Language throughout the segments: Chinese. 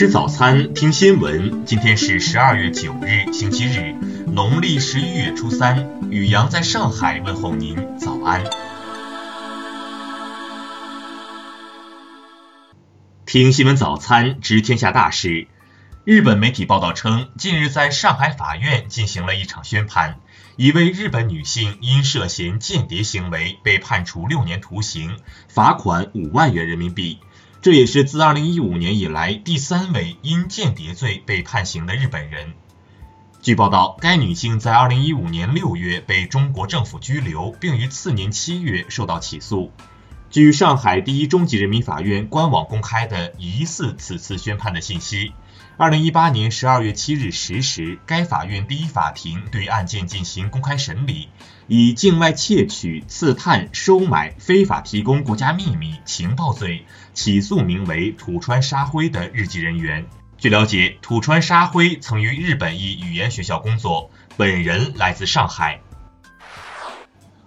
吃早餐，听新闻。今天是十二月九日，星期日，农历十一月初三。雨阳在上海问候您，早安。听新闻早餐，知天下大事。日本媒体报道称，近日在上海法院进行了一场宣判，一位日本女性因涉嫌间谍行为被判处六年徒刑，罚款五万元人民币。这也是自2015年以来第三位因间谍罪被判刑的日本人。据报道，该女性在2015年6月被中国政府拘留，并于次年7月受到起诉。据上海第一中级人民法院官网公开的疑似此次宣判的信息。二零一八年十二月七日十时，该法院第一法庭对案件进行公开审理，以境外窃取、刺探、收买、非法提供国家秘密、情报罪起诉名为土川沙辉的日籍人员。据了解，土川沙辉曾于日本一语言学校工作，本人来自上海。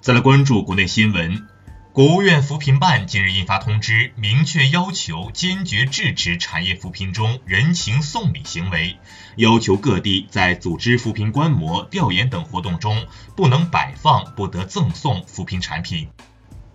再来关注国内新闻。国务院扶贫办近日印发通知，明确要求坚决制止产业扶贫中人情送礼行为，要求各地在组织扶贫观摩、调研等活动中，不能摆放、不得赠送扶贫产品。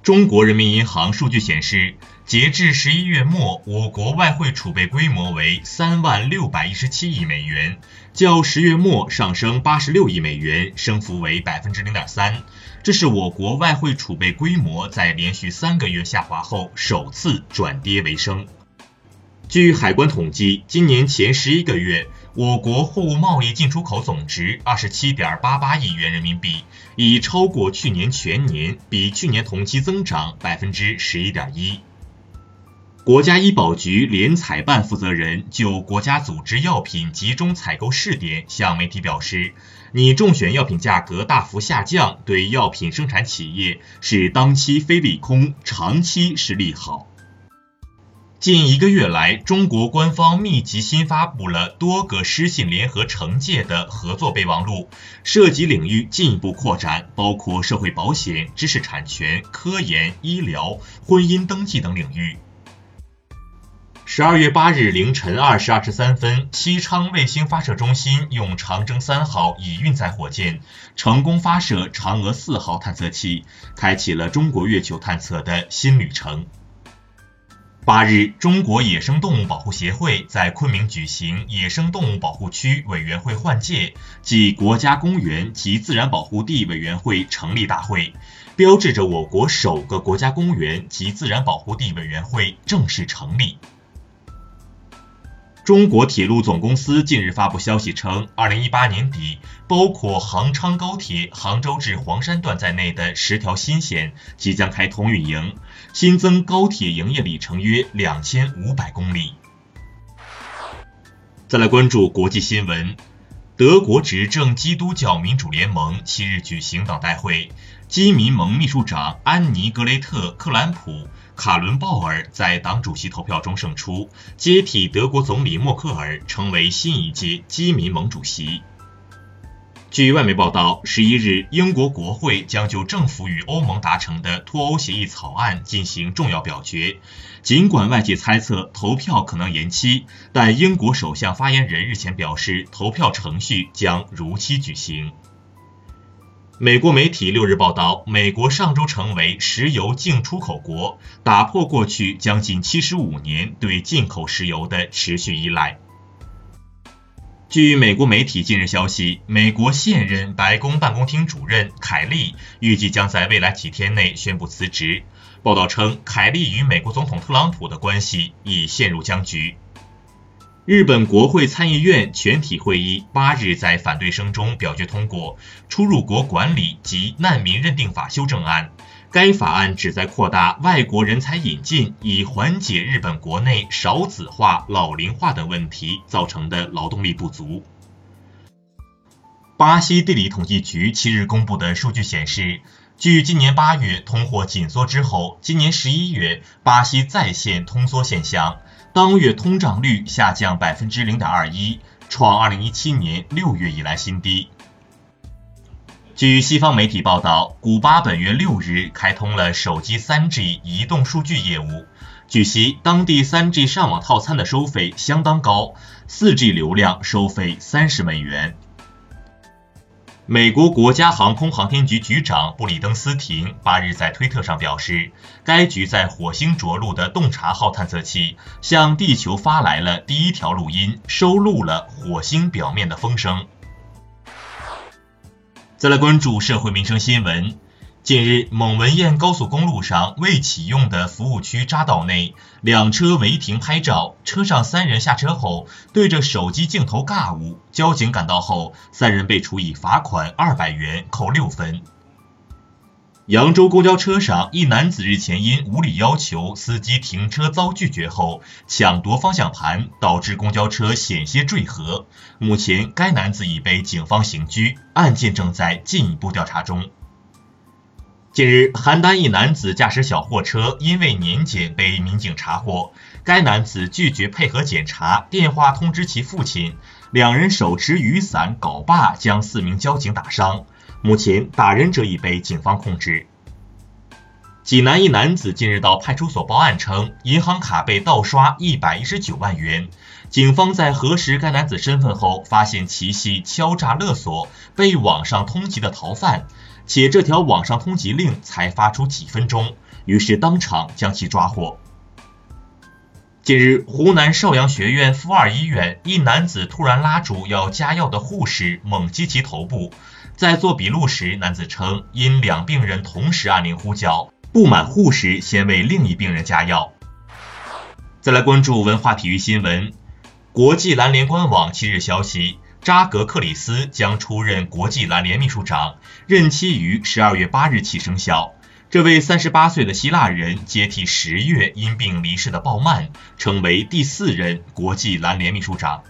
中国人民银行数据显示，截至十一月末，我国外汇储备规模为三万六百一十七亿美元，较十月末上升八十六亿美元，升幅为百分之零点三。这是我国外汇储备规模在连续三个月下滑后首次转跌为升。据海关统计，今年前十一个月，我国货物贸易进出口总值二十七点八八亿元人民币，已超过去年全年，比去年同期增长百分之十一点一。国家医保局联采办负责人就国家组织药品集中采购试点向媒体表示，拟中选药品价格大幅下降，对药品生产企业是当期非利空，长期是利好。近一个月来，中国官方密集新发布了多个失信联合惩戒的合作备忘录，涉及领域进一步扩展，包括社会保险、知识产权、科研、医疗、婚姻登记等领域。十二月八日凌晨二时二十三分，西昌卫星发射中心用长征三号乙运载火箭成功发射嫦娥四号探测器，开启了中国月球探测的新旅程。八日，中国野生动物保护协会在昆明举行野生动物保护区委员会换届暨国家公园及自然保护地委员会成立大会，标志着我国首个国家公园及自然保护地委员会正式成立。中国铁路总公司近日发布消息称，二零一八年底，包括杭昌高铁杭州至黄山段在内的十条新线即将开通运营，新增高铁营业里程约两千五百公里。再来关注国际新闻，德国执政基督教民主联盟七日举行党代会，基民盟秘书长安妮格雷特克兰普。卡伦鲍尔在党主席投票中胜出，接替德国总理默克尔成为新一届基民盟主席。据外媒报道，十一日，英国国会将就政府与欧盟达成的脱欧协议草案进行重要表决。尽管外界猜测投票可能延期，但英国首相发言人日前表示，投票程序将如期举行。美国媒体六日报道，美国上周成为石油净出口国，打破过去将近七十五年对进口石油的持续依赖。据美国媒体近日消息，美国现任白宫办公厅主任凯利预计将在未来几天内宣布辞职。报道称，凯利与美国总统特朗普的关系已陷入僵局。日本国会参议院全体会议八日在反对声中表决通过《出入国管理及难民认定法》修正案。该法案旨在扩大外国人才引进，以缓解日本国内少子化、老龄化等问题造成的劳动力不足。巴西地理统计局七日公布的数据显示，距今年八月通货紧缩之后，今年十一月巴西再现通缩现象。当月通胀率下降百分之零点二一，创二零一七年六月以来新低。据西方媒体报道，古巴本月六日开通了手机 3G 移动数据业务。据悉，当地 3G 上网套餐的收费相当高，4G 流量收费三十美元。美国国家航空航天局局长布里登斯廷八日在推特上表示，该局在火星着陆的洞察号探测器向地球发来了第一条录音，收录了火星表面的风声。再来关注社会民生新闻。近日，蒙文堰高速公路上未启用的服务区匝道内，两车违停拍照，车上三人下车后对着手机镜头尬舞，交警赶到后，三人被处以罚款二百元，扣六分。扬州公交车上，一男子日前因无理要求司机停车遭拒绝后，抢夺方向盘，导致公交车险些坠河。目前，该男子已被警方刑拘，案件正在进一步调查中。近日，邯郸一男子驾驶小货车，因为年检被民警查获，该男子拒绝配合检查，电话通知其父亲，两人手持雨伞镐把，将四名交警打伤。目前，打人者已被警方控制。济南一男子近日到派出所报案称，银行卡被盗刷一百一十九万元。警方在核实该男子身份后，发现其系敲诈勒索、被网上通缉的逃犯，且这条网上通缉令才发出几分钟，于是当场将其抓获。近日，湖南邵阳学院附二医院一男子突然拉住要加药的护士，猛击其头部。在做笔录时，男子称因两病人同时按铃呼叫，不满护士先为另一病人加药。再来关注文化体育新闻，国际篮联官网七日消息，扎格克里斯将出任国际篮联秘书长，任期于十二月八日起生效。这位三十八岁的希腊人接替十月因病离世的鲍曼，成为第四任国际篮联秘书长。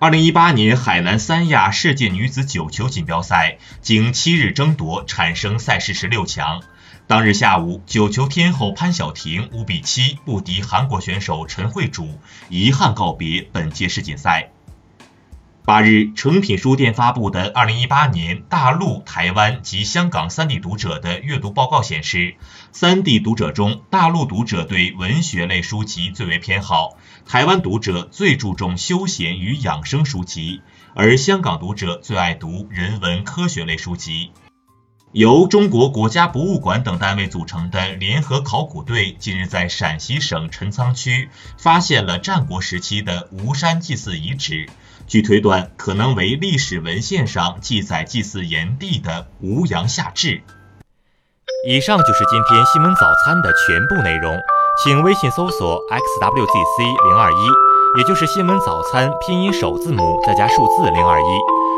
二零一八年海南三亚世界女子九球锦标赛经七日争夺，产生赛事十六强。当日下午，九球天后潘晓婷五比七不敌韩国选手陈慧主，遗憾告别本届世锦赛。八日，诚品书店发布的二零一八年大陆、台湾及香港三地读者的阅读报告显示，三地读者中，大陆读者对文学类书籍最为偏好。台湾读者最注重休闲与养生书籍，而香港读者最爱读人文科学类书籍。由中国国家博物馆等单位组成的联合考古队近日在陕西省陈仓区发现了战国时期的吴山祭祀遗址，据推断，可能为历史文献上记载祭祀炎帝的吴阳夏至。以上就是今天新闻早餐的全部内容。请微信搜索 xwzc 零二一，也就是新闻早餐拼音首字母再加数字零二一。